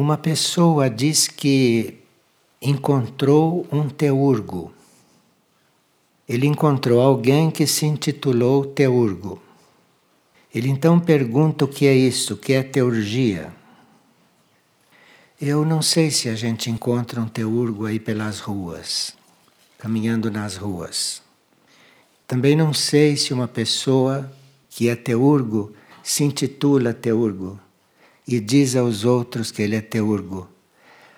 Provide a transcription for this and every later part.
Uma pessoa diz que encontrou um teurgo. Ele encontrou alguém que se intitulou teurgo. Ele então pergunta o que é isso, o que é teurgia. Eu não sei se a gente encontra um teurgo aí pelas ruas, caminhando nas ruas. Também não sei se uma pessoa que é teurgo se intitula teurgo e diz aos outros que ele é teurgo.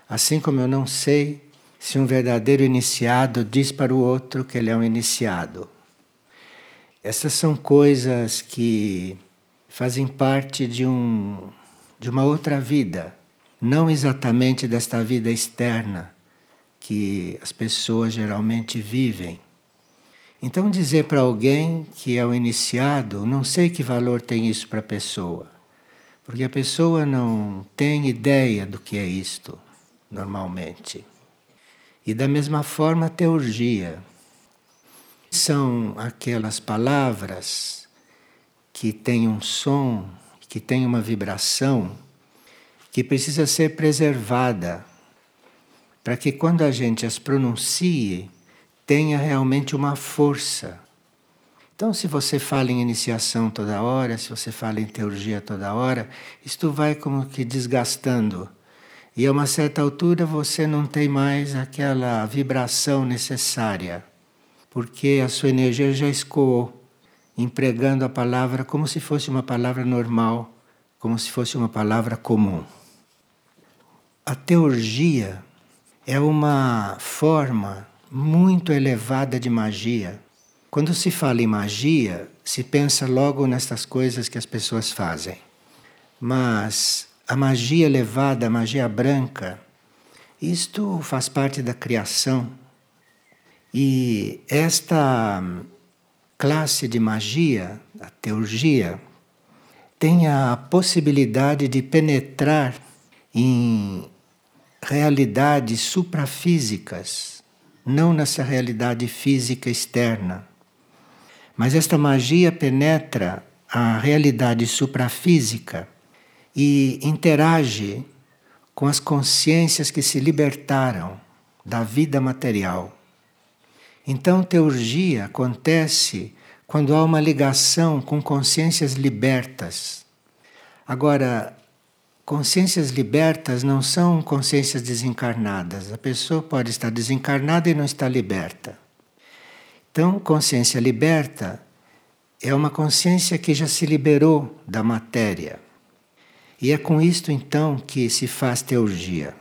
Assim como eu não sei se um verdadeiro iniciado diz para o outro que ele é um iniciado. Essas são coisas que fazem parte de, um, de uma outra vida, não exatamente desta vida externa que as pessoas geralmente vivem. Então, dizer para alguém que é um iniciado, não sei que valor tem isso para a pessoa, porque a pessoa não tem ideia do que é isto normalmente. E da mesma forma, a teurgia. São aquelas palavras que têm um som, que têm uma vibração, que precisa ser preservada, para que quando a gente as pronuncie, tenha realmente uma força. Então, se você fala em iniciação toda hora, se você fala em teurgia toda hora, isto vai como que desgastando e a uma certa altura você não tem mais aquela vibração necessária, porque a sua energia já escoou, empregando a palavra como se fosse uma palavra normal, como se fosse uma palavra comum. A teurgia é uma forma muito elevada de magia. Quando se fala em magia, se pensa logo nestas coisas que as pessoas fazem. Mas a magia elevada, a magia branca, isto faz parte da criação. E esta classe de magia, a teurgia, tem a possibilidade de penetrar em realidades suprafísicas, não nessa realidade física externa. Mas esta magia penetra a realidade suprafísica e interage com as consciências que se libertaram da vida material. Então, teurgia acontece quando há uma ligação com consciências libertas. Agora, consciências libertas não são consciências desencarnadas. A pessoa pode estar desencarnada e não estar liberta. Então, consciência liberta é uma consciência que já se liberou da matéria. E é com isto então que se faz teurgia.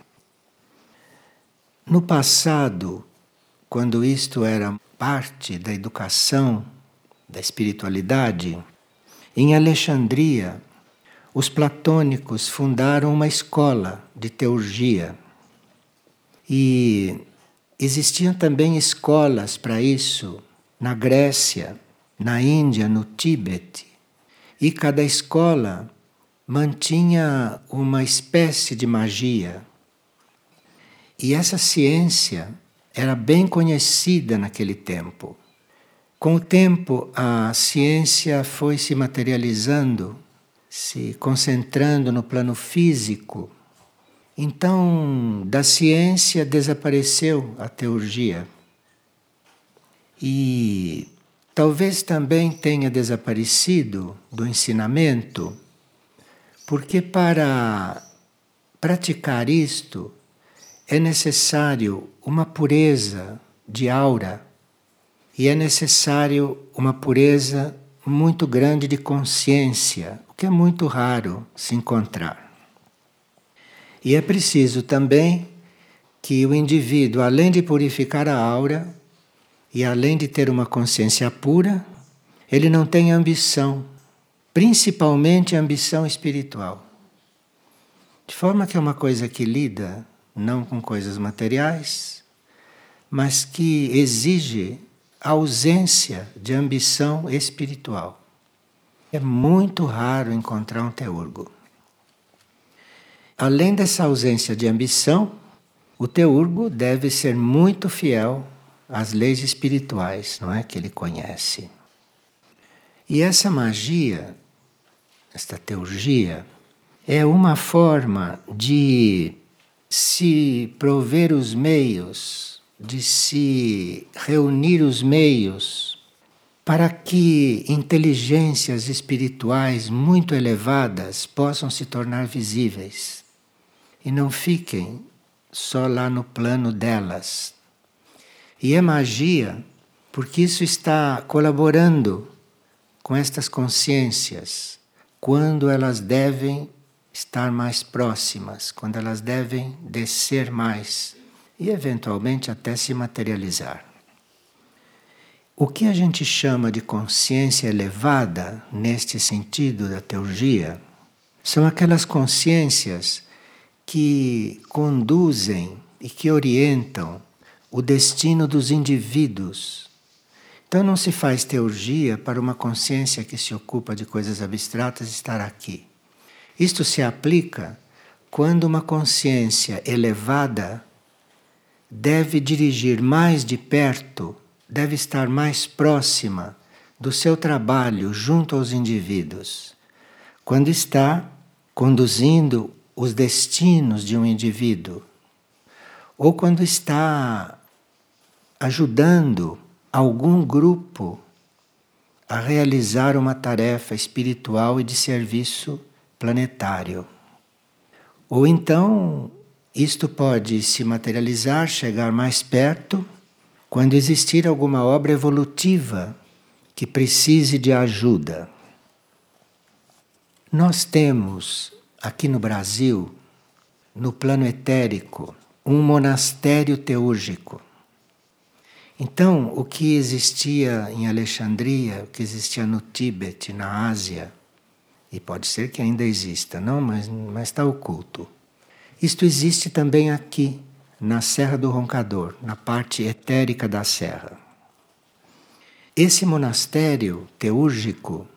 No passado, quando isto era parte da educação, da espiritualidade, em Alexandria, os platônicos fundaram uma escola de teurgia. E existiam também escolas para isso na Grécia, na Índia, no Tíbete. E cada escola mantinha uma espécie de magia. E essa ciência era bem conhecida naquele tempo. Com o tempo, a ciência foi se materializando, se concentrando no plano físico. Então, da ciência desapareceu a teurgia. E talvez também tenha desaparecido do ensinamento porque para praticar isto é necessário uma pureza de aura e é necessário uma pureza muito grande de consciência, o que é muito raro se encontrar. E é preciso também que o indivíduo, além de purificar a aura e além de ter uma consciência pura, ele não tenha ambição principalmente ambição espiritual. De forma que é uma coisa que lida não com coisas materiais, mas que exige a ausência de ambição espiritual. É muito raro encontrar um teurgo. Além dessa ausência de ambição, o teurgo deve ser muito fiel às leis espirituais, não é que ele conhece. E essa magia, esta teurgia, é uma forma de se prover os meios, de se reunir os meios para que inteligências espirituais muito elevadas possam se tornar visíveis e não fiquem só lá no plano delas. E é magia porque isso está colaborando com estas consciências quando elas devem estar mais próximas, quando elas devem descer mais e eventualmente até se materializar. O que a gente chama de consciência elevada, neste sentido da teurgia, são aquelas consciências que conduzem e que orientam o destino dos indivíduos. Então não se faz teurgia para uma consciência que se ocupa de coisas abstratas estar aqui. Isto se aplica quando uma consciência elevada deve dirigir mais de perto, deve estar mais próxima do seu trabalho junto aos indivíduos. Quando está conduzindo os destinos de um indivíduo, ou quando está ajudando algum grupo a realizar uma tarefa espiritual e de serviço planetário. Ou então, isto pode se materializar, chegar mais perto, quando existir alguma obra evolutiva que precise de ajuda. Nós temos aqui no Brasil, no plano etérico, um monastério teúrgico. Então, o que existia em Alexandria, o que existia no Tíbet, na Ásia, e pode ser que ainda exista, não, mas está oculto. Isto existe também aqui, na Serra do Roncador, na parte etérica da serra. Esse monastério teúrgico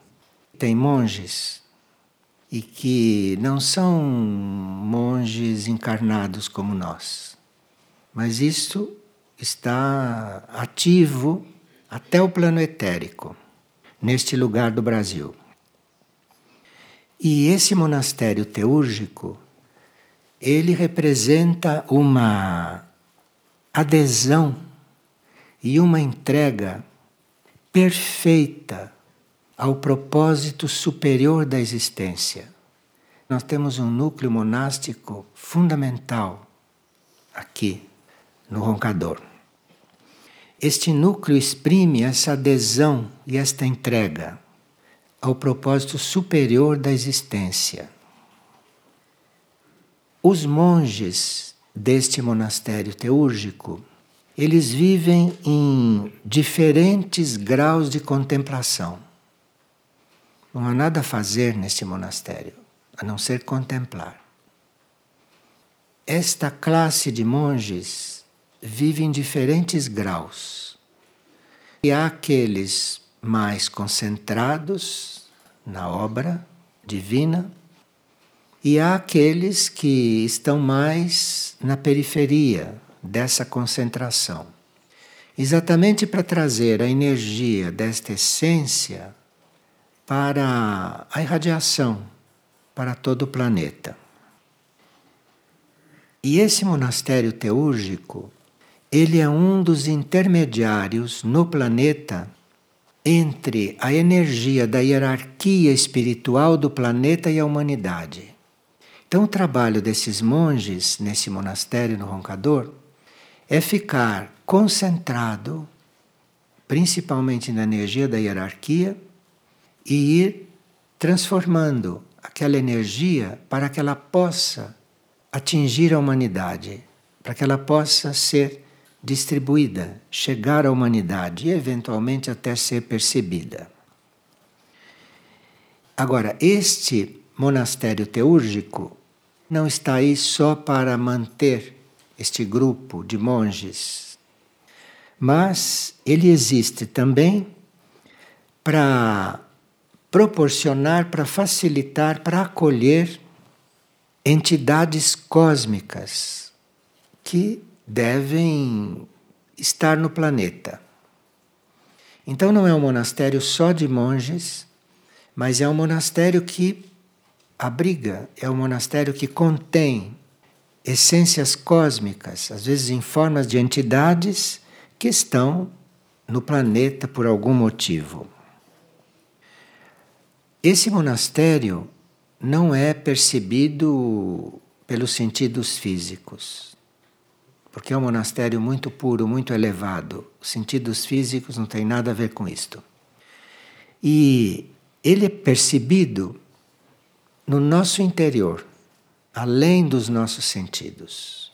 tem monges e que não são monges encarnados como nós, mas isto está ativo até o plano etérico, neste lugar do Brasil. E esse monastério teúrgico, ele representa uma adesão e uma entrega perfeita ao propósito superior da existência. Nós temos um núcleo monástico fundamental aqui no Roncador. Este núcleo exprime essa adesão e esta entrega ao propósito superior da existência. Os monges deste monastério teúrgico, eles vivem em diferentes graus de contemplação. Não há nada a fazer neste monastério, a não ser contemplar. Esta classe de monges vive em diferentes graus. E há aqueles mais concentrados na obra divina, e há aqueles que estão mais na periferia dessa concentração. Exatamente para trazer a energia desta essência para a irradiação para todo o planeta. E esse monastério teúrgico, ele é um dos intermediários no planeta entre a energia da hierarquia espiritual do planeta e a humanidade. Então, o trabalho desses monges nesse monastério no Roncador é ficar concentrado, principalmente na energia da hierarquia, e ir transformando aquela energia para que ela possa atingir a humanidade, para que ela possa ser distribuída, chegar à humanidade e eventualmente até ser percebida. Agora, este monastério teúrgico não está aí só para manter este grupo de monges, mas ele existe também para proporcionar, para facilitar, para acolher entidades cósmicas que devem estar no planeta. Então não é um monastério só de monges, mas é um monastério que abriga, é um monastério que contém essências cósmicas, às vezes em formas de entidades que estão no planeta por algum motivo. Esse monastério não é percebido pelos sentidos físicos, porque é um monastério muito puro, muito elevado. Os sentidos físicos não têm nada a ver com isto. E ele é percebido no nosso interior, além dos nossos sentidos.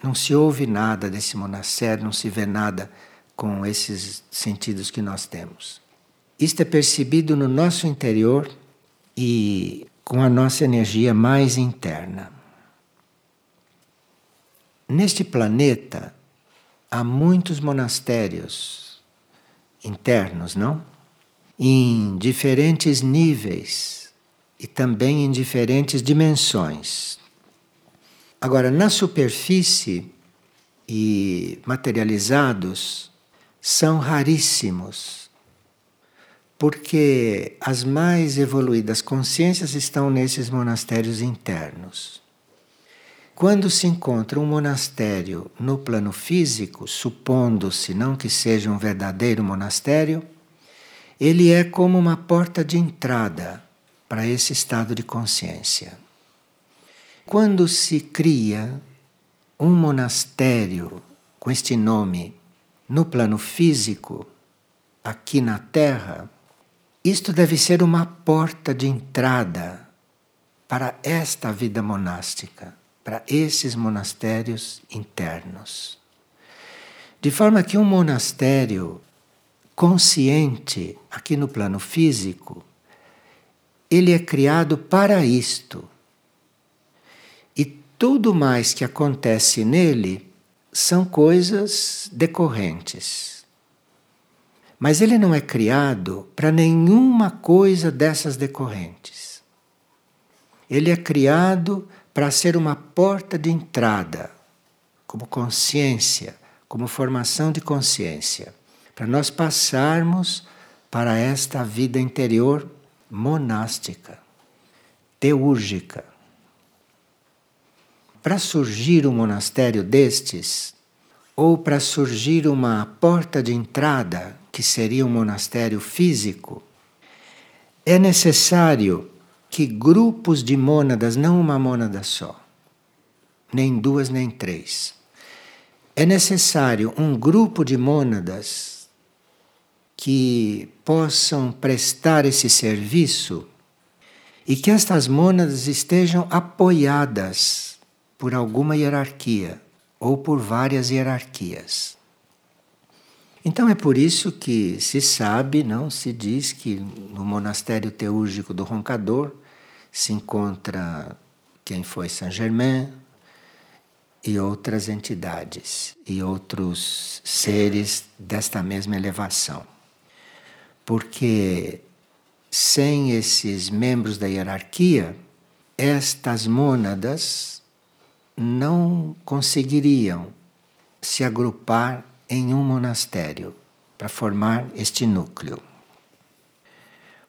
Não se ouve nada desse monastério, não se vê nada com esses sentidos que nós temos. Isto é percebido no nosso interior e com a nossa energia mais interna. Neste planeta há muitos monastérios internos, não? Em diferentes níveis e também em diferentes dimensões. Agora, na superfície e materializados, são raríssimos, porque as mais evoluídas consciências estão nesses monastérios internos. Quando se encontra um monastério no plano físico, supondo-se não que seja um verdadeiro monastério, ele é como uma porta de entrada para esse estado de consciência. Quando se cria um monastério com este nome no plano físico, aqui na Terra, isto deve ser uma porta de entrada para esta vida monástica para esses monastérios internos. De forma que um monastério consciente aqui no plano físico, ele é criado para isto. E tudo mais que acontece nele são coisas decorrentes. Mas ele não é criado para nenhuma coisa dessas decorrentes. Ele é criado para ser uma porta de entrada, como consciência, como formação de consciência, para nós passarmos para esta vida interior monástica, teúrgica. Para surgir um monastério destes, ou para surgir uma porta de entrada, que seria um monastério físico, é necessário que grupos de mônadas, não uma mônada só, nem duas nem três, é necessário um grupo de mônadas que possam prestar esse serviço e que estas mônadas estejam apoiadas por alguma hierarquia ou por várias hierarquias. Então é por isso que se sabe, não se diz que no monastério teúrgico do Roncador se encontra quem foi Saint Germain e outras entidades e outros seres desta mesma elevação. Porque sem esses membros da hierarquia, estas mônadas não conseguiriam se agrupar em um monastério para formar este núcleo.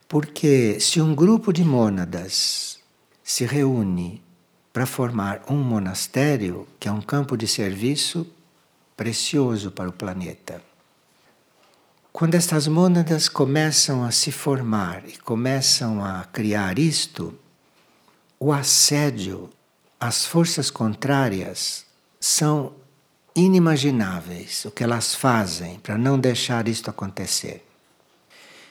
Porque se um grupo de mônadas se reúne para formar um monastério, que é um campo de serviço precioso para o planeta, quando estas mônadas começam a se formar e começam a criar isto, o assédio às forças contrárias são inimagináveis o que elas fazem para não deixar isto acontecer.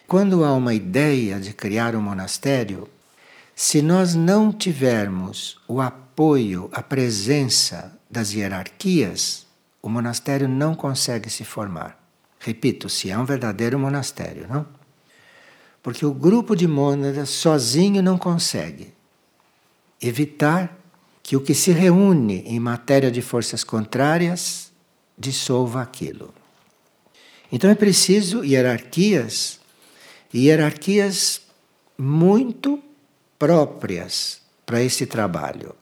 Quando há uma ideia de criar um monastério, se nós não tivermos o apoio, a presença das hierarquias, o monastério não consegue se formar. Repito, se é um verdadeiro monastério, não? Porque o grupo de mônadas sozinho não consegue evitar que o que se reúne em matéria de forças contrárias dissolva aquilo. Então é preciso hierarquias hierarquias muito próprias para esse trabalho.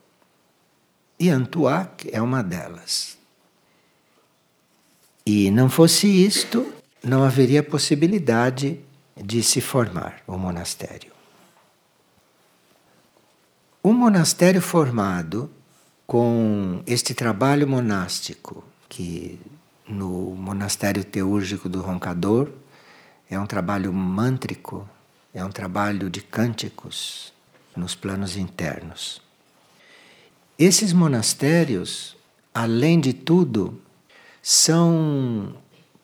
E Antuac é uma delas. E não fosse isto, não haveria possibilidade de se formar o monastério. Monastério formado com este trabalho monástico, que no monastério teúrgico do Roncador é um trabalho mântrico, é um trabalho de cânticos nos planos internos. Esses monastérios, além de tudo, são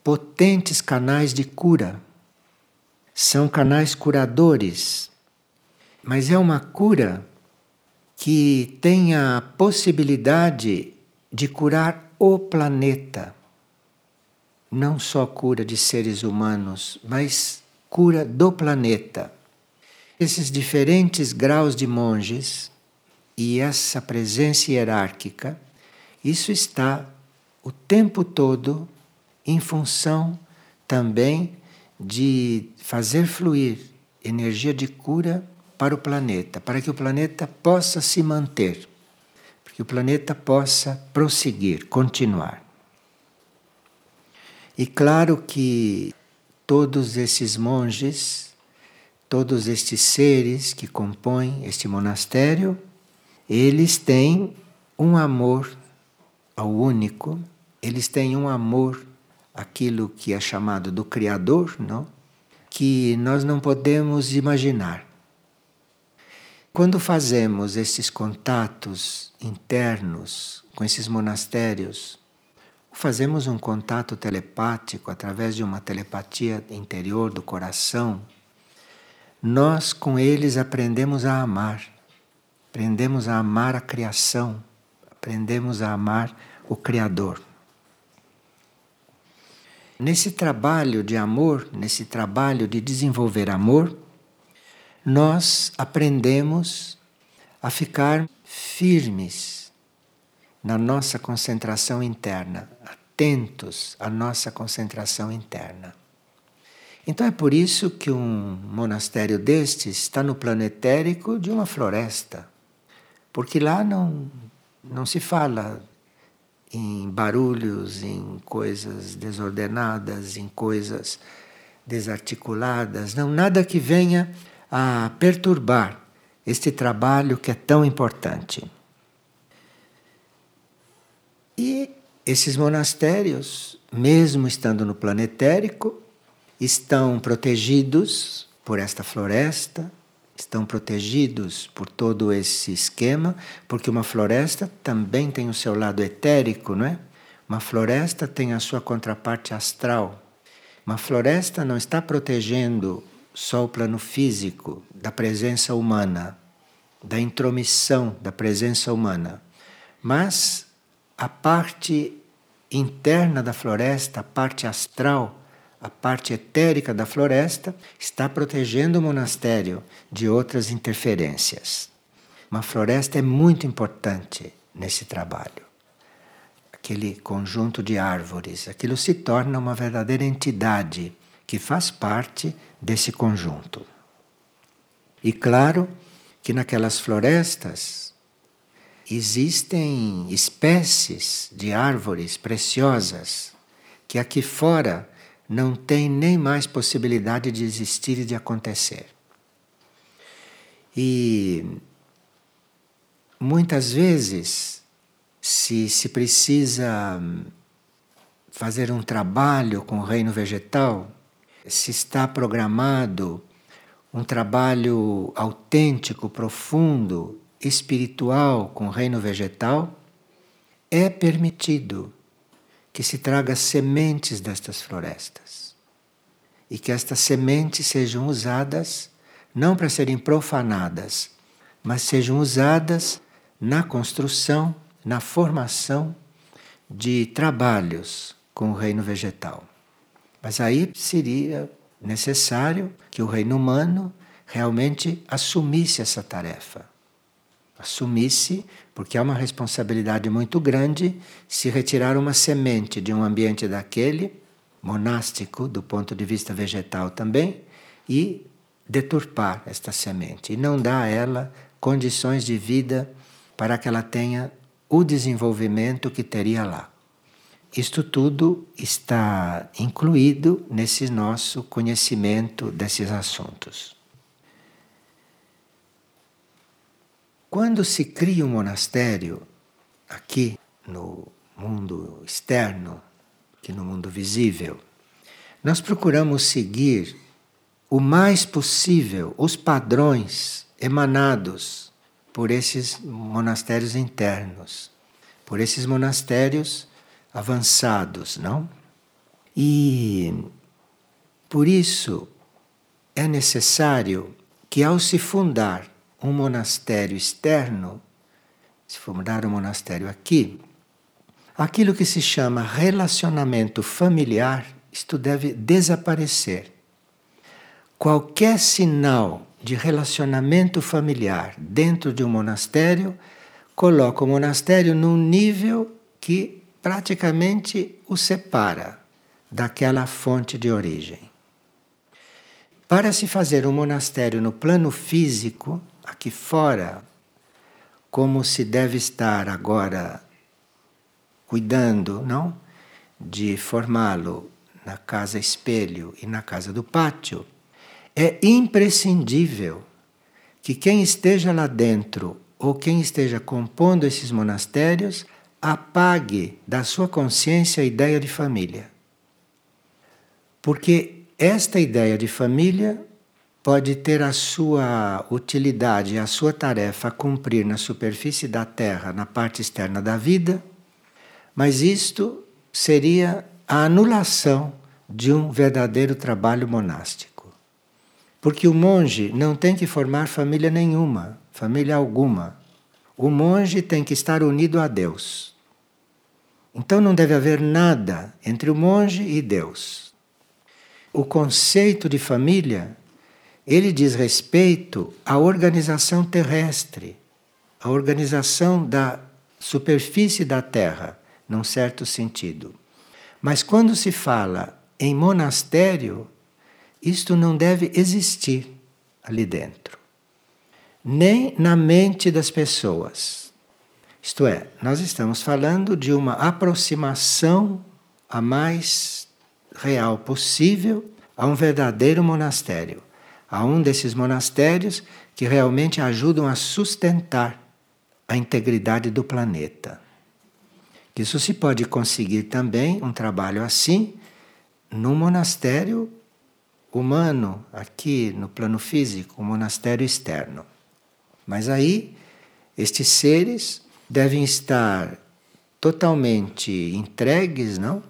potentes canais de cura, são canais curadores, mas é uma cura que tem a possibilidade de curar o planeta. Não só cura de seres humanos, mas cura do planeta. Esses diferentes graus de monges e essa presença hierárquica, isso está o tempo todo em função também de fazer fluir energia de cura para o planeta, para que o planeta possa se manter, para que o planeta possa prosseguir, continuar. E claro que todos esses monges, todos estes seres que compõem este monastério, eles têm um amor ao único, eles têm um amor aquilo que é chamado do Criador, não? que nós não podemos imaginar. Quando fazemos esses contatos internos com esses monastérios, fazemos um contato telepático através de uma telepatia interior do coração, nós com eles aprendemos a amar, aprendemos a amar a criação, aprendemos a amar o Criador. Nesse trabalho de amor, nesse trabalho de desenvolver amor, nós aprendemos a ficar firmes na nossa concentração interna, atentos à nossa concentração interna. Então é por isso que um monastério destes está no plano etérico de uma floresta, porque lá não, não se fala em barulhos, em coisas desordenadas, em coisas desarticuladas, não nada que venha a perturbar este trabalho que é tão importante. E esses monastérios, mesmo estando no planetérico, estão protegidos por esta floresta, estão protegidos por todo esse esquema, porque uma floresta também tem o seu lado etérico, não é? Uma floresta tem a sua contraparte astral. Uma floresta não está protegendo só o plano físico da presença humana, da intromissão da presença humana, mas a parte interna da floresta, a parte astral, a parte etérica da floresta está protegendo o monastério de outras interferências. Uma floresta é muito importante nesse trabalho. Aquele conjunto de árvores, aquilo se torna uma verdadeira entidade que faz parte desse conjunto. E claro que naquelas florestas existem espécies de árvores preciosas que aqui fora não tem nem mais possibilidade de existir e de acontecer. E muitas vezes, se se precisa fazer um trabalho com o reino vegetal, se está programado um trabalho autêntico, profundo, espiritual com o reino vegetal, é permitido que se traga sementes destas florestas e que estas sementes sejam usadas não para serem profanadas, mas sejam usadas na construção, na formação de trabalhos com o reino vegetal. Mas aí seria necessário que o reino humano realmente assumisse essa tarefa. Assumisse porque há uma responsabilidade muito grande se retirar uma semente de um ambiente daquele, monástico do ponto de vista vegetal também, e deturpar esta semente e não dar a ela condições de vida para que ela tenha o desenvolvimento que teria lá. Isto tudo está incluído nesse nosso conhecimento desses assuntos. quando se cria um monastério aqui no mundo externo, aqui no mundo visível, nós procuramos seguir o mais possível os padrões emanados por esses monastérios internos, por esses monastérios avançados, não? E por isso é necessário que ao se fundar um monastério externo, se fundar um monastério aqui, aquilo que se chama relacionamento familiar, isto deve desaparecer. Qualquer sinal de relacionamento familiar dentro de um monastério coloca o monastério num nível que praticamente o separa daquela fonte de origem. Para se fazer um monastério no plano físico, aqui fora, como se deve estar agora cuidando, não? De formá-lo na casa espelho e na casa do pátio, é imprescindível que quem esteja lá dentro ou quem esteja compondo esses monastérios apague da sua consciência a ideia de família. Porque esta ideia de família pode ter a sua utilidade, a sua tarefa a cumprir na superfície da Terra, na parte externa da vida, mas isto seria a anulação de um verdadeiro trabalho monástico. Porque o monge não tem que formar família nenhuma, família alguma. O monge tem que estar unido a Deus. Então não deve haver nada entre o monge e Deus. O conceito de família, ele diz respeito à organização terrestre, à organização da superfície da Terra, num certo sentido. Mas quando se fala em monastério, isto não deve existir ali dentro, nem na mente das pessoas. Isto é, nós estamos falando de uma aproximação a mais real possível a um verdadeiro monastério, a um desses monastérios que realmente ajudam a sustentar a integridade do planeta. Isso se pode conseguir também um trabalho assim num monastério humano, aqui no plano físico, um monastério externo. Mas aí, estes seres devem estar totalmente entregues, não?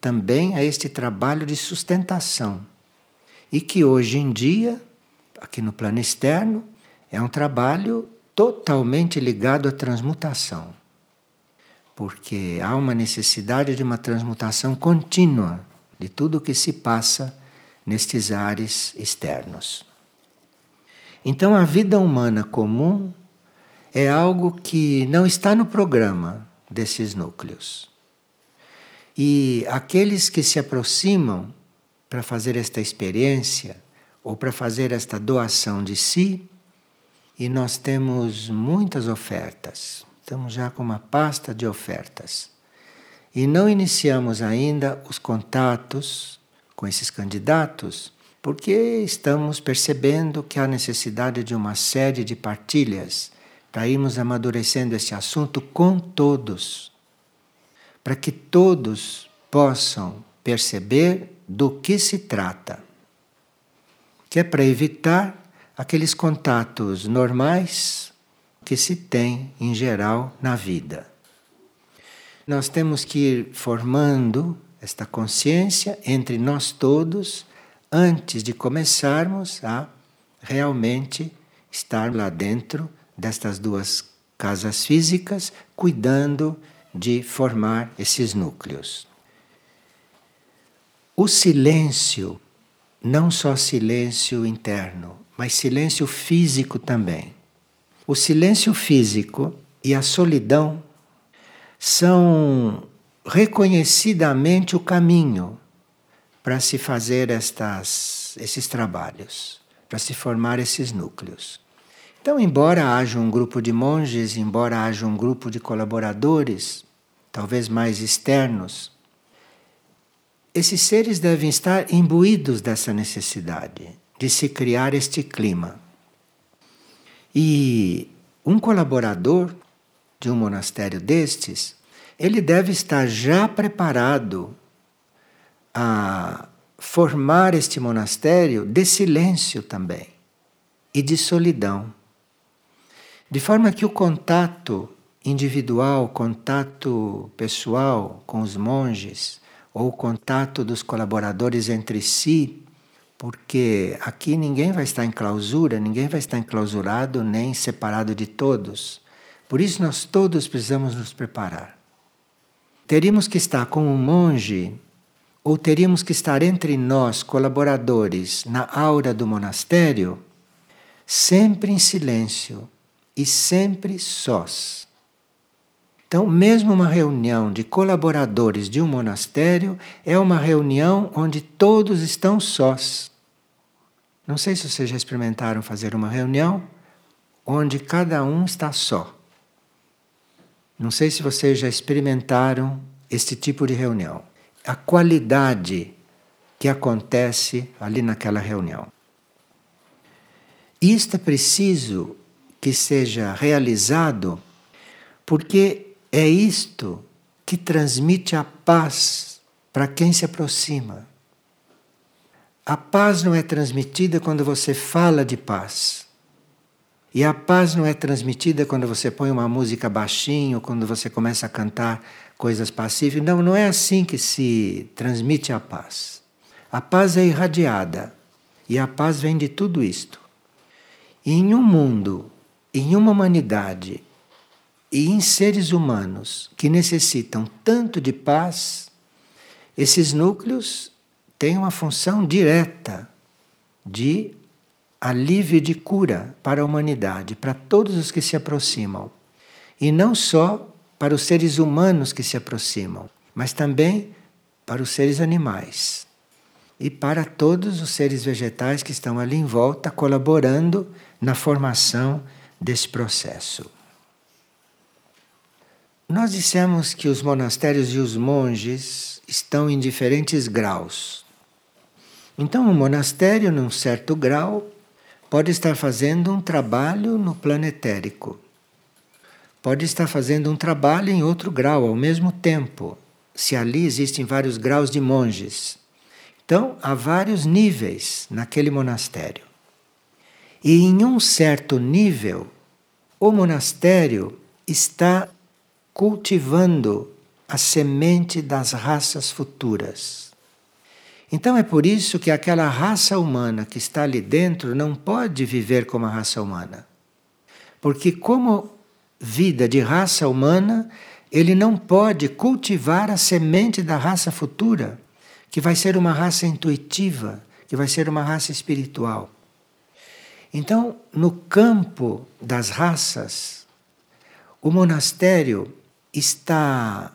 Também a este trabalho de sustentação. E que hoje em dia, aqui no plano externo, é um trabalho totalmente ligado à transmutação. Porque há uma necessidade de uma transmutação contínua de tudo o que se passa nestes ares externos. Então, a vida humana comum é algo que não está no programa desses núcleos. E aqueles que se aproximam para fazer esta experiência ou para fazer esta doação de si, e nós temos muitas ofertas, estamos já com uma pasta de ofertas. E não iniciamos ainda os contatos com esses candidatos, porque estamos percebendo que há necessidade de uma série de partilhas para irmos amadurecendo esse assunto com todos, para que todos possam perceber do que se trata, que é para evitar aqueles contatos normais que se tem em geral na vida. Nós temos que ir formando esta consciência entre nós todos antes de começarmos a realmente estar lá dentro destas duas casas físicas, cuidando de formar esses núcleos. O silêncio, não só silêncio interno, mas silêncio físico também. O silêncio físico e a solidão são reconhecidamente o caminho para se fazer estas, esses trabalhos, para se formar esses núcleos. Então, embora haja um grupo de monges, embora haja um grupo de colaboradores, talvez mais externos, esses seres devem estar imbuídos dessa necessidade de se criar este clima. E um colaborador de um monastério destes, ele deve estar já preparado a formar este monastério de silêncio também e de solidão. De forma que o contato individual, contato pessoal com os monges, ou o contato dos colaboradores entre si, porque aqui ninguém vai estar em clausura, ninguém vai estar enclausurado nem separado de todos. Por isso nós todos precisamos nos preparar. Teríamos que estar com um monge, ou teríamos que estar entre nós, colaboradores, na aura do monastério, sempre em silêncio, e sempre sós. Então, mesmo uma reunião de colaboradores de um monastério é uma reunião onde todos estão sós. Não sei se vocês já experimentaram fazer uma reunião onde cada um está só. Não sei se vocês já experimentaram este tipo de reunião. A qualidade que acontece ali naquela reunião. Isto é preciso que seja realizado, porque é isto que transmite a paz para quem se aproxima. A paz não é transmitida quando você fala de paz. E a paz não é transmitida quando você põe uma música baixinho, quando você começa a cantar coisas pacíficas. Não, não é assim que se transmite a paz. A paz é irradiada. E a paz vem de tudo isto. E em um mundo em uma humanidade e em seres humanos que necessitam tanto de paz, esses núcleos têm uma função direta de alívio e de cura para a humanidade, para todos os que se aproximam. E não só para os seres humanos que se aproximam, mas também para os seres animais e para todos os seres vegetais que estão ali em volta colaborando na formação desse processo. Nós dissemos que os monastérios e os monges estão em diferentes graus. Então, um monastério, num certo grau, pode estar fazendo um trabalho no planetérico. Pode estar fazendo um trabalho em outro grau ao mesmo tempo, se ali existem vários graus de monges. Então, há vários níveis naquele monastério. E em um certo nível, o monastério está cultivando a semente das raças futuras. Então é por isso que aquela raça humana que está ali dentro não pode viver como a raça humana. Porque, como vida de raça humana, ele não pode cultivar a semente da raça futura, que vai ser uma raça intuitiva, que vai ser uma raça espiritual. Então, no campo das raças, o monastério está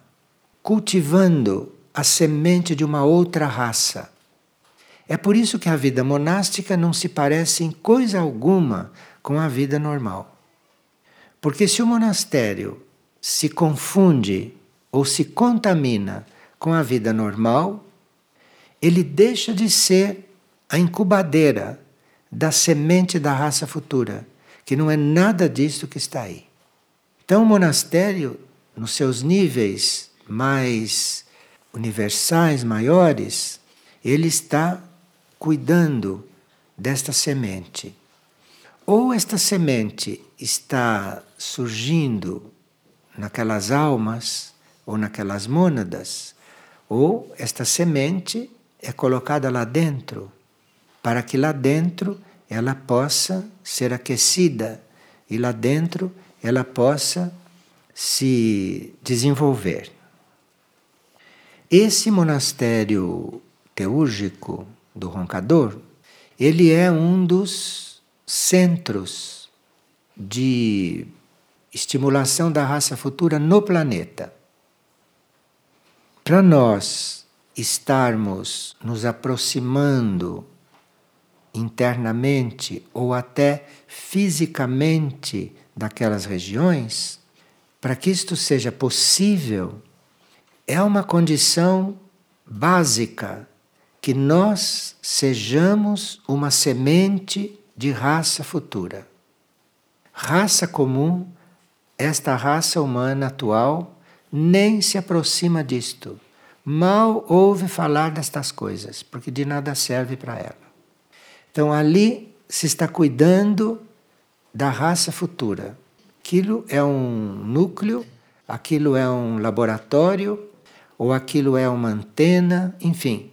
cultivando a semente de uma outra raça. É por isso que a vida monástica não se parece em coisa alguma com a vida normal. Porque se o monastério se confunde ou se contamina com a vida normal, ele deixa de ser a incubadeira da semente da raça futura, que não é nada disso que está aí. Então, o monastério, nos seus níveis mais universais, maiores, ele está cuidando desta semente. Ou esta semente está surgindo naquelas almas ou naquelas mônadas, ou esta semente é colocada lá dentro para que lá dentro ela possa ser aquecida e lá dentro ela possa se desenvolver. Esse monastério teúrgico do Roncador, ele é um dos centros de estimulação da raça futura no planeta. Para nós estarmos nos aproximando internamente ou até fisicamente daquelas regiões, para que isto seja possível, é uma condição básica que nós sejamos uma semente de raça futura. raça comum, esta raça humana atual, nem se aproxima disto. Mal ouve falar destas coisas, porque de nada serve para ela. Então ali se está cuidando da raça futura. Aquilo é um núcleo, aquilo é um laboratório, ou aquilo é uma antena, enfim.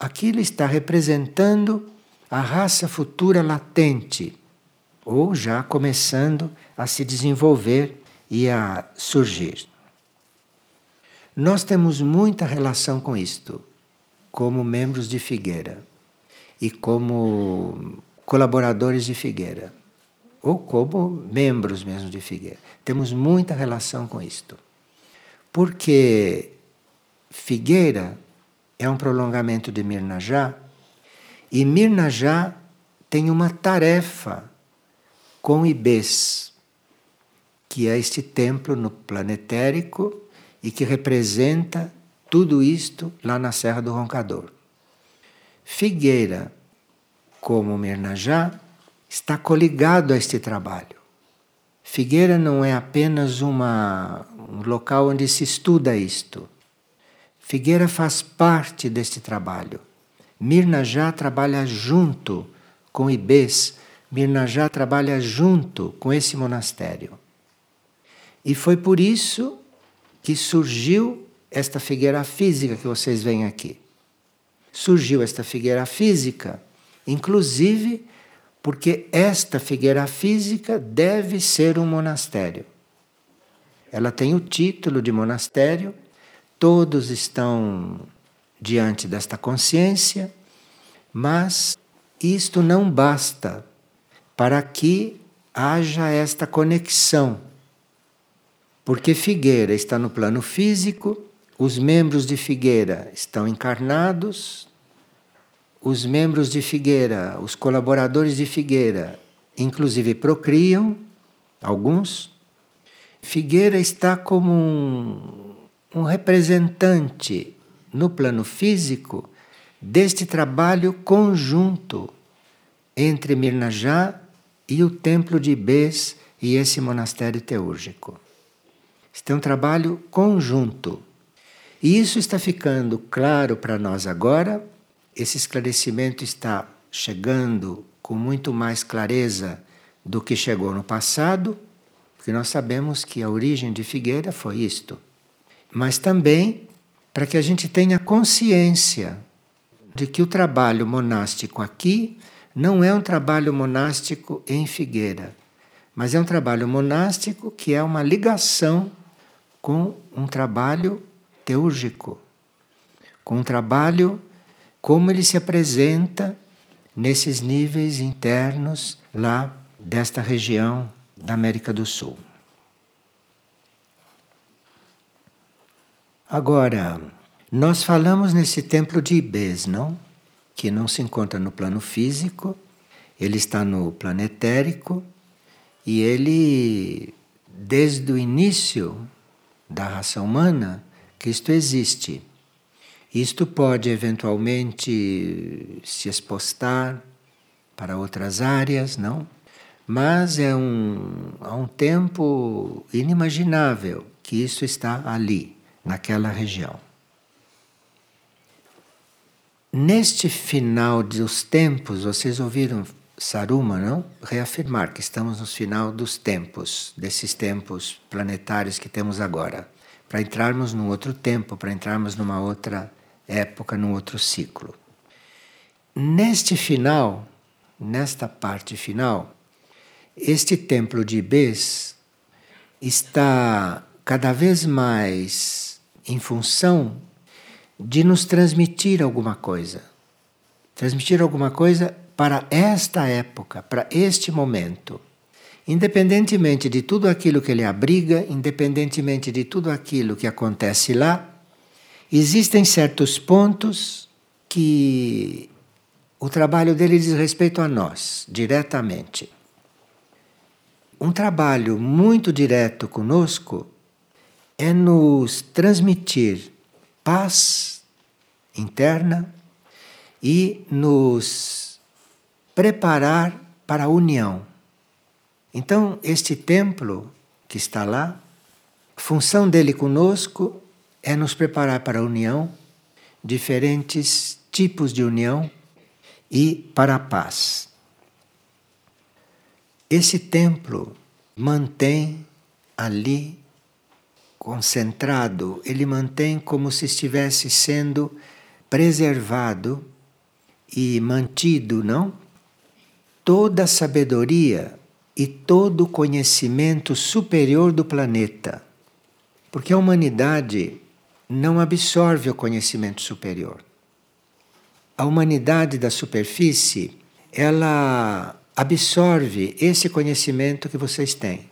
Aquilo está representando a raça futura latente, ou já começando a se desenvolver e a surgir. Nós temos muita relação com isto, como membros de Figueira e como colaboradores de Figueira, ou como membros mesmo de Figueira. Temos muita relação com isto. Porque Figueira é um prolongamento de Mirnajá e Mirnajá tem uma tarefa com Ibês, que é este templo no planetérico e que representa tudo isto lá na Serra do Roncador. Figueira, como Mirnajá, está coligado a este trabalho. Figueira não é apenas uma, um local onde se estuda isto. Figueira faz parte deste trabalho. Mirnajá trabalha junto com Ibês, Mirnajá trabalha junto com esse monastério. E foi por isso que surgiu esta figueira física que vocês veem aqui. Surgiu esta figueira física, inclusive porque esta figueira física deve ser um monastério. Ela tem o título de monastério, todos estão diante desta consciência, mas isto não basta para que haja esta conexão porque Figueira está no plano físico, os membros de Figueira estão encarnados, os membros de Figueira, os colaboradores de Figueira, inclusive procriam, alguns. Figueira está como um, um representante no plano físico deste trabalho conjunto entre Mirnajá e o templo de Ibês e esse monastério teúrgico. Este é um trabalho conjunto. E isso está ficando claro para nós agora. Esse esclarecimento está chegando com muito mais clareza do que chegou no passado, porque nós sabemos que a origem de Figueira foi isto. Mas também para que a gente tenha consciência de que o trabalho monástico aqui não é um trabalho monástico em Figueira, mas é um trabalho monástico que é uma ligação com um trabalho teúrgico, com um trabalho como ele se apresenta nesses níveis internos lá desta região da América do Sul. Agora, nós falamos nesse templo de Ibês, não? Que não se encontra no plano físico, ele está no planetérico e ele, desde o início da raça humana que isto existe. Isto pode eventualmente se expostar para outras áreas, não? Mas é um, há um tempo inimaginável que isso está ali, naquela região. Neste final dos tempos, vocês ouviram Saruma, não? Reafirmar que estamos no final dos tempos, desses tempos planetários que temos agora, para entrarmos num outro tempo, para entrarmos numa outra época, num outro ciclo. Neste final, nesta parte final, este templo de Ibês está cada vez mais em função de nos transmitir alguma coisa. Transmitir alguma coisa para esta época, para este momento. Independentemente de tudo aquilo que ele abriga, independentemente de tudo aquilo que acontece lá, existem certos pontos que o trabalho dele diz respeito a nós, diretamente. Um trabalho muito direto conosco é nos transmitir paz interna e nos preparar para a união. Então, este templo que está lá, função dele conosco é nos preparar para a união, diferentes tipos de união e para a paz. Esse templo mantém ali concentrado, ele mantém como se estivesse sendo preservado e mantido, não? Toda a sabedoria e todo o conhecimento superior do planeta. Porque a humanidade não absorve o conhecimento superior. A humanidade da superfície, ela absorve esse conhecimento que vocês têm.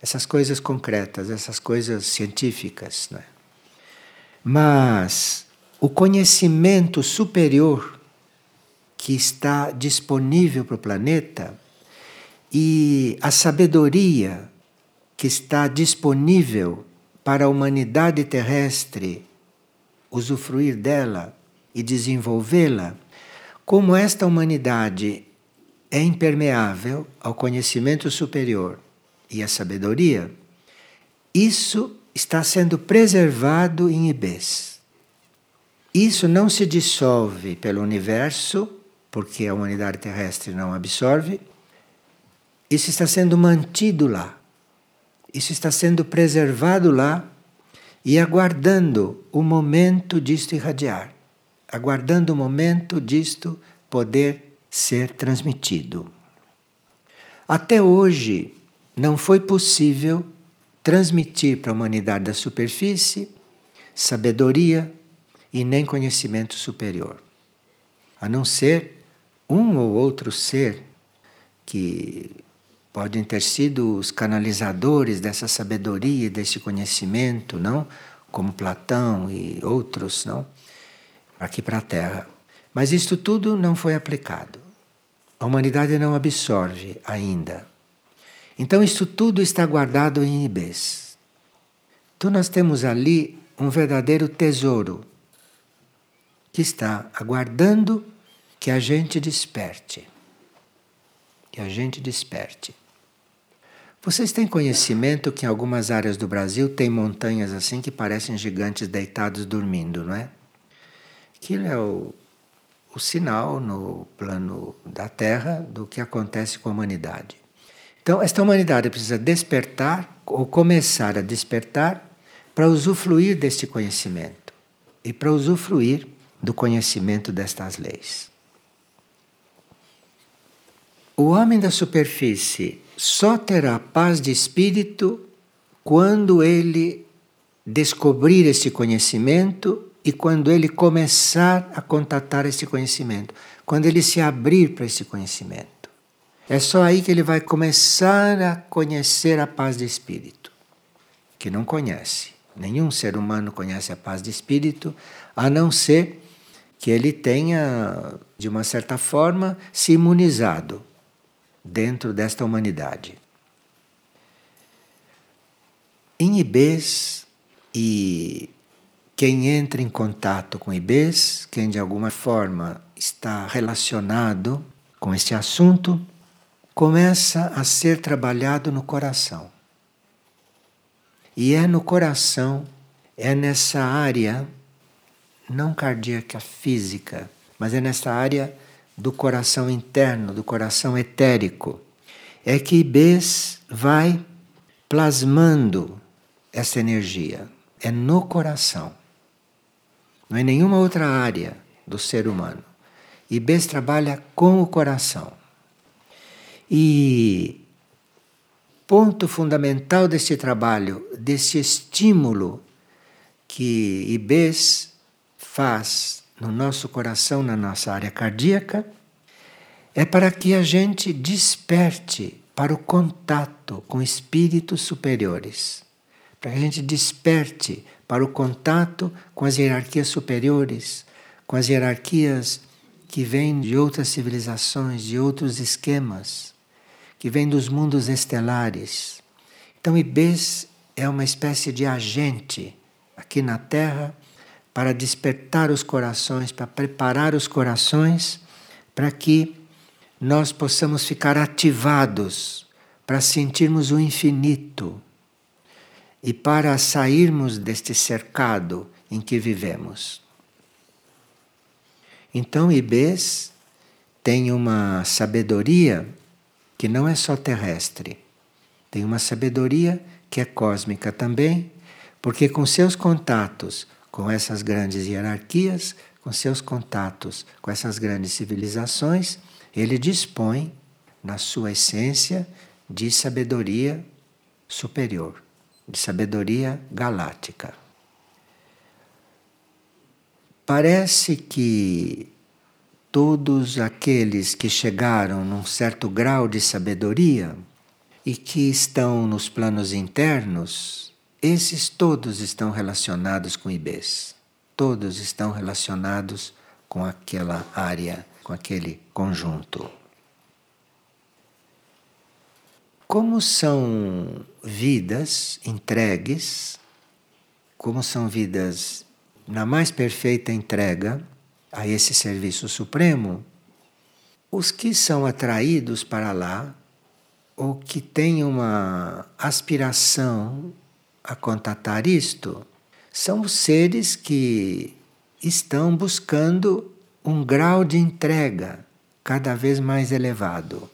Essas coisas concretas, essas coisas científicas. Né? Mas o conhecimento superior que está disponível para o planeta e a sabedoria que está disponível para a humanidade terrestre usufruir dela e desenvolvê-la, como esta humanidade é impermeável ao conhecimento superior e à sabedoria, isso está sendo preservado em Ibês. Isso não se dissolve pelo universo, porque a humanidade terrestre não absorve. Isso está sendo mantido lá. Isso está sendo preservado lá e aguardando o momento disto irradiar, aguardando o momento disto poder ser transmitido. Até hoje não foi possível transmitir para a humanidade da superfície sabedoria, e nem conhecimento superior. A não ser um ou outro ser que podem ter sido os canalizadores dessa sabedoria desse conhecimento, não? Como Platão e outros, não? Aqui para a Terra. Mas isto tudo não foi aplicado. A humanidade não absorve ainda. Então, isto tudo está guardado em Ibês. Então, nós temos ali um verdadeiro tesouro que está aguardando que a gente desperte. Que a gente desperte. Vocês têm conhecimento que em algumas áreas do Brasil tem montanhas assim que parecem gigantes deitados dormindo, não é? Aquilo é o, o sinal no plano da Terra do que acontece com a humanidade. Então, esta humanidade precisa despertar ou começar a despertar para usufruir deste conhecimento e para usufruir do conhecimento destas leis. O homem da superfície só terá paz de espírito quando ele descobrir esse conhecimento e quando ele começar a contatar esse conhecimento, quando ele se abrir para esse conhecimento. É só aí que ele vai começar a conhecer a paz de espírito, que não conhece. Nenhum ser humano conhece a paz de espírito, a não ser que ele tenha, de uma certa forma, se imunizado dentro desta humanidade. Em Ibês, e quem entra em contato com Ibês, quem de alguma forma está relacionado com este assunto, começa a ser trabalhado no coração. E é no coração, é nessa área não cardíaca física, mas é nesta área do coração interno, do coração etérico. É que Ibês vai plasmando essa energia. É no coração. Não é nenhuma outra área do ser humano. Ibês trabalha com o coração. E ponto fundamental desse trabalho, desse estímulo que Ibês faz no nosso coração, na nossa área cardíaca, é para que a gente desperte para o contato com espíritos superiores. Para que a gente desperte para o contato com as hierarquias superiores, com as hierarquias que vêm de outras civilizações, de outros esquemas, que vêm dos mundos estelares. Então, Ibês é uma espécie de agente aqui na Terra para despertar os corações, para preparar os corações para que nós possamos ficar ativados para sentirmos o infinito e para sairmos deste cercado em que vivemos. Então, Ibês tem uma sabedoria que não é só terrestre, tem uma sabedoria que é cósmica também, porque com seus contatos com essas grandes hierarquias, com seus contatos com essas grandes civilizações, ele dispõe, na sua essência, de sabedoria superior, de sabedoria galáctica. Parece que todos aqueles que chegaram num certo grau de sabedoria e que estão nos planos internos, esses todos estão relacionados com Ibês. Todos estão relacionados com aquela área, com aquele conjunto. Como são vidas entregues, como são vidas na mais perfeita entrega, a esse serviço supremo, os que são atraídos para lá, ou que têm uma aspiração a contatar isto, são os seres que estão buscando um grau de entrega cada vez mais elevado.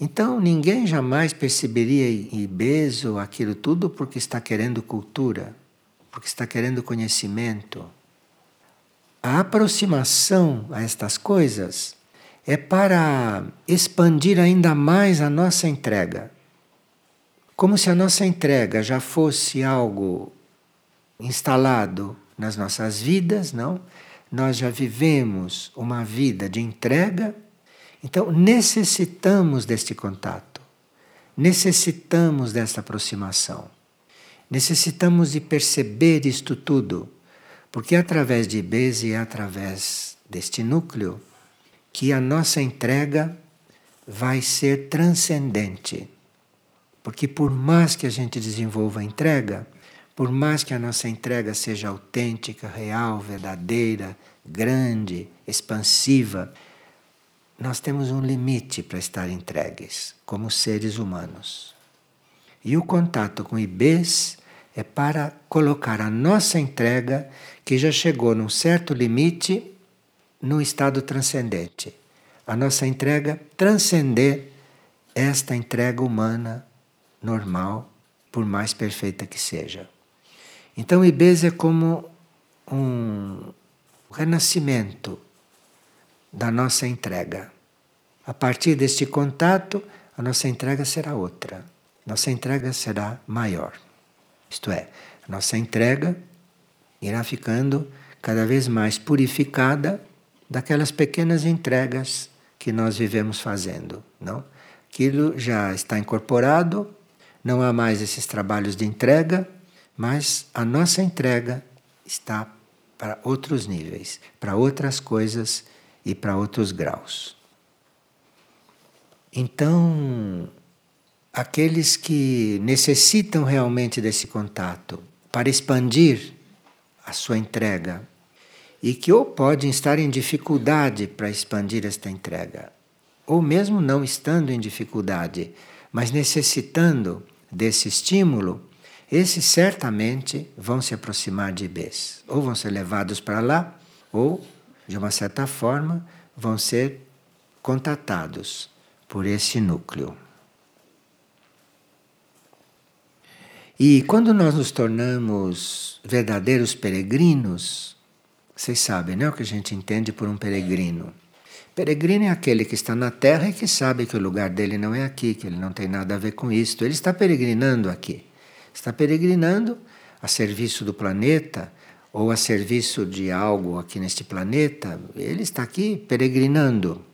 Então ninguém jamais perceberia em Bezo aquilo tudo porque está querendo cultura, porque está querendo conhecimento a aproximação a estas coisas é para expandir ainda mais a nossa entrega. Como se a nossa entrega já fosse algo instalado nas nossas vidas, não? Nós já vivemos uma vida de entrega, então necessitamos deste contato, necessitamos desta aproximação, necessitamos de perceber isto tudo porque é através de Beze, é através deste núcleo, que a nossa entrega vai ser transcendente. Porque por mais que a gente desenvolva a entrega, por mais que a nossa entrega seja autêntica, real, verdadeira, grande, expansiva, nós temos um limite para estar entregues como seres humanos. E o contato com Ibês é para colocar a nossa entrega, que já chegou num certo limite, no estado transcendente. A nossa entrega transcender esta entrega humana normal, por mais perfeita que seja. Então, Ibez é como um renascimento da nossa entrega. A partir deste contato, a nossa entrega será outra. Nossa entrega será maior. Isto é, a nossa entrega irá ficando cada vez mais purificada daquelas pequenas entregas que nós vivemos fazendo, não? Aquilo já está incorporado, não há mais esses trabalhos de entrega, mas a nossa entrega está para outros níveis, para outras coisas e para outros graus. Então, aqueles que necessitam realmente desse contato para expandir a sua entrega e que ou podem estar em dificuldade para expandir esta entrega, ou mesmo não estando em dificuldade, mas necessitando desse estímulo, esses certamente vão se aproximar de Ibês, ou vão ser levados para lá, ou, de uma certa forma, vão ser contatados por esse núcleo. E quando nós nos tornamos verdadeiros peregrinos, vocês sabem, né, o que a gente entende por um peregrino. Peregrino é aquele que está na terra e que sabe que o lugar dele não é aqui, que ele não tem nada a ver com isto. Ele está peregrinando aqui. Está peregrinando a serviço do planeta ou a serviço de algo aqui neste planeta. Ele está aqui peregrinando.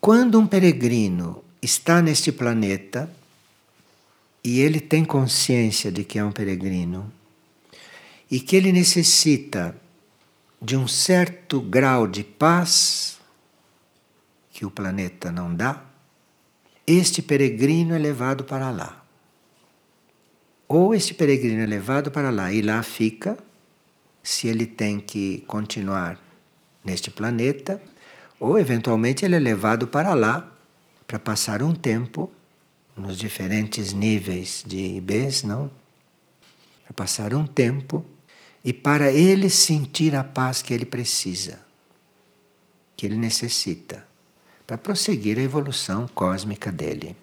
Quando um peregrino está neste planeta, e ele tem consciência de que é um peregrino e que ele necessita de um certo grau de paz que o planeta não dá, este peregrino é levado para lá. Ou este peregrino é levado para lá e lá fica, se ele tem que continuar neste planeta, ou eventualmente ele é levado para lá para passar um tempo nos diferentes níveis de IBs, não? Para passar um tempo e para ele sentir a paz que ele precisa, que ele necessita, para prosseguir a evolução cósmica dele.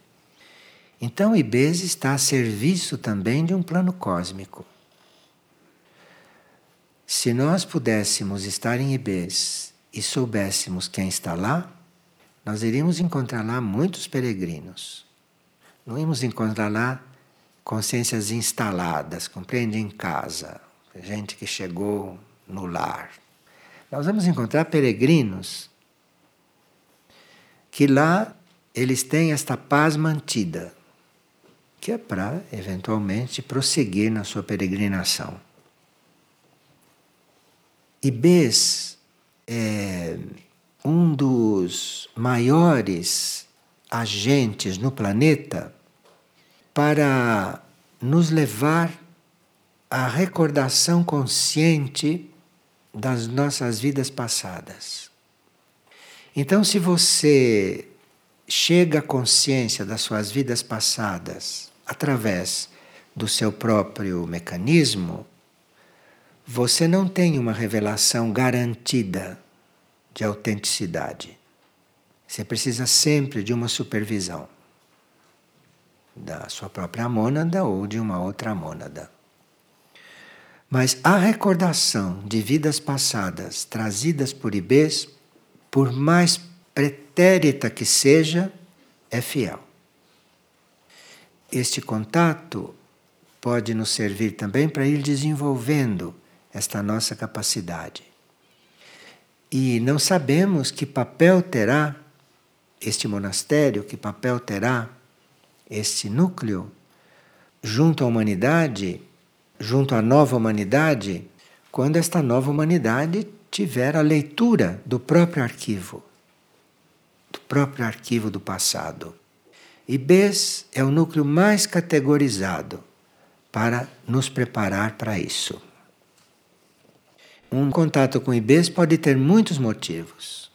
Então, Ibês está a serviço também de um plano cósmico. Se nós pudéssemos estar em Ibês e soubéssemos quem está lá, nós iríamos encontrar lá muitos peregrinos. Não íamos encontrar lá consciências instaladas, compreende, em casa, gente que chegou no lar. Nós vamos encontrar peregrinos que lá eles têm esta paz mantida, que é para eventualmente prosseguir na sua peregrinação. Ibês é um dos maiores agentes no planeta para nos levar à recordação consciente das nossas vidas passadas. Então, se você chega à consciência das suas vidas passadas através do seu próprio mecanismo, você não tem uma revelação garantida de autenticidade. Você precisa sempre de uma supervisão da sua própria mônada ou de uma outra mônada. Mas a recordação de vidas passadas trazidas por Ibês, por mais pretérita que seja, é fiel. Este contato pode nos servir também para ir desenvolvendo esta nossa capacidade. E não sabemos que papel terá este monastério, que papel terá este núcleo junto à humanidade, junto à nova humanidade, quando esta nova humanidade tiver a leitura do próprio arquivo, do próprio arquivo do passado. E BES é o núcleo mais categorizado para nos preparar para isso. Um contato com IBs pode ter muitos motivos.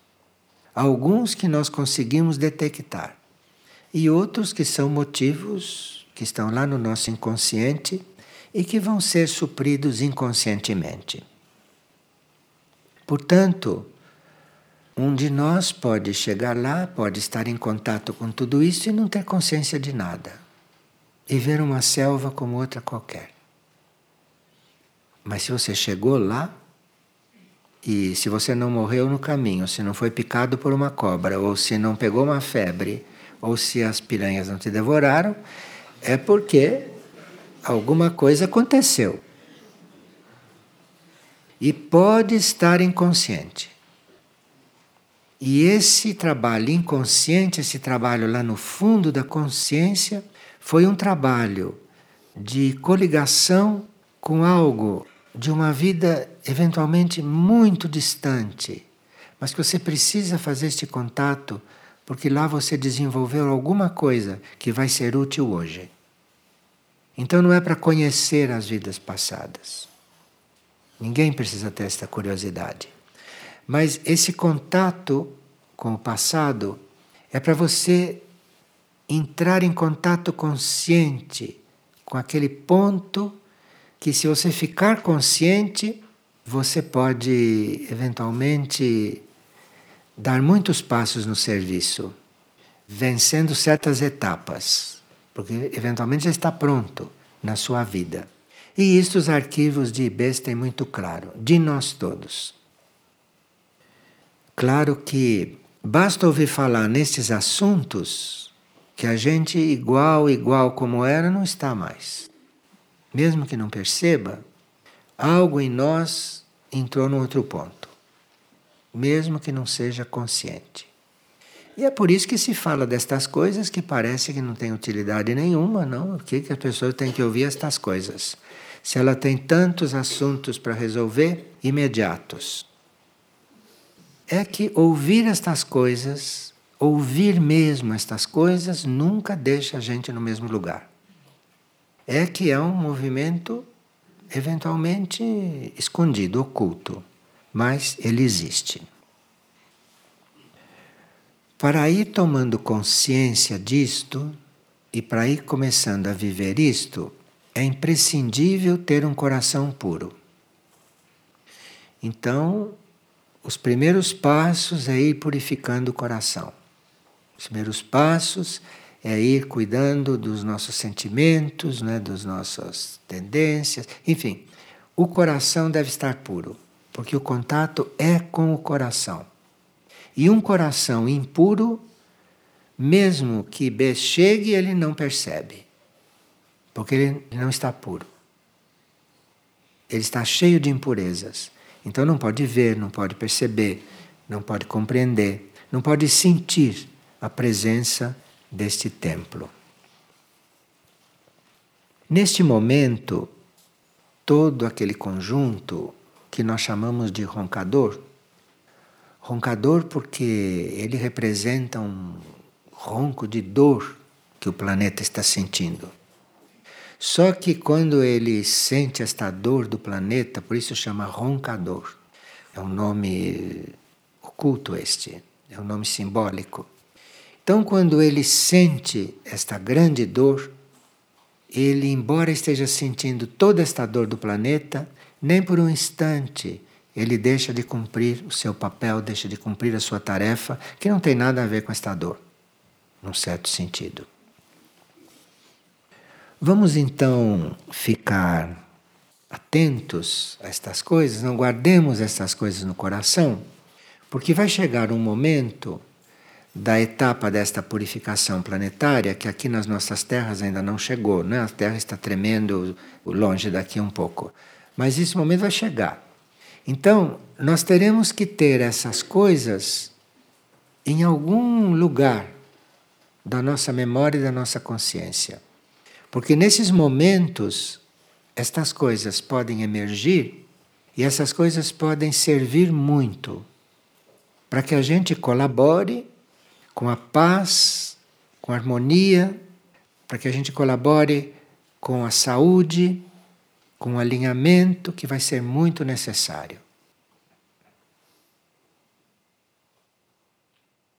Alguns que nós conseguimos detectar, e outros que são motivos que estão lá no nosso inconsciente e que vão ser supridos inconscientemente. Portanto, um de nós pode chegar lá, pode estar em contato com tudo isso e não ter consciência de nada. E ver uma selva como outra qualquer. Mas se você chegou lá, e se você não morreu no caminho, se não foi picado por uma cobra, ou se não pegou uma febre, ou se as piranhas não te devoraram, é porque alguma coisa aconteceu. E pode estar inconsciente. E esse trabalho inconsciente, esse trabalho lá no fundo da consciência, foi um trabalho de coligação com algo de uma vida eventualmente muito distante, mas que você precisa fazer este contato porque lá você desenvolveu alguma coisa que vai ser útil hoje. Então não é para conhecer as vidas passadas. Ninguém precisa ter esta curiosidade. Mas esse contato com o passado é para você entrar em contato consciente com aquele ponto que, se você ficar consciente, você pode eventualmente dar muitos passos no serviço, vencendo certas etapas, porque eventualmente já está pronto na sua vida. E isso os arquivos de IBES têm muito claro, de nós todos. Claro que basta ouvir falar nestes assuntos que a gente, igual, igual como era, não está mais. Mesmo que não perceba, algo em nós entrou num outro ponto mesmo que não seja consciente. E é por isso que se fala destas coisas que parece que não tem utilidade nenhuma, não? Por que, que a pessoa tem que ouvir estas coisas? Se ela tem tantos assuntos para resolver imediatos. É que ouvir estas coisas, ouvir mesmo estas coisas, nunca deixa a gente no mesmo lugar. É que é um movimento eventualmente escondido, oculto mas ele existe. Para ir tomando consciência disto e para ir começando a viver isto, é imprescindível ter um coração puro. Então, os primeiros passos é ir purificando o coração. Os primeiros passos é ir cuidando dos nossos sentimentos, né, das nossas tendências, enfim. O coração deve estar puro, porque o contato é com o coração. E um coração impuro, mesmo que chegue, ele não percebe, porque ele não está puro. Ele está cheio de impurezas. Então não pode ver, não pode perceber, não pode compreender, não pode sentir a presença deste templo. Neste momento, todo aquele conjunto que nós chamamos de roncador, roncador porque ele representa um ronco de dor que o planeta está sentindo. Só que quando ele sente esta dor do planeta, por isso chama roncador. É um nome oculto este, é um nome simbólico. Então, quando ele sente esta grande dor, ele, embora esteja sentindo toda esta dor do planeta, nem por um instante ele deixa de cumprir o seu papel, deixa de cumprir a sua tarefa, que não tem nada a ver com esta dor, num certo sentido. Vamos então ficar atentos a estas coisas, não guardemos estas coisas no coração, porque vai chegar um momento da etapa desta purificação planetária, que aqui nas nossas terras ainda não chegou, né? a Terra está tremendo longe daqui um pouco. Mas esse momento vai chegar. Então, nós teremos que ter essas coisas em algum lugar da nossa memória e da nossa consciência. Porque nesses momentos, estas coisas podem emergir e essas coisas podem servir muito para que a gente colabore com a paz, com a harmonia, para que a gente colabore com a saúde, com o alinhamento que vai ser muito necessário.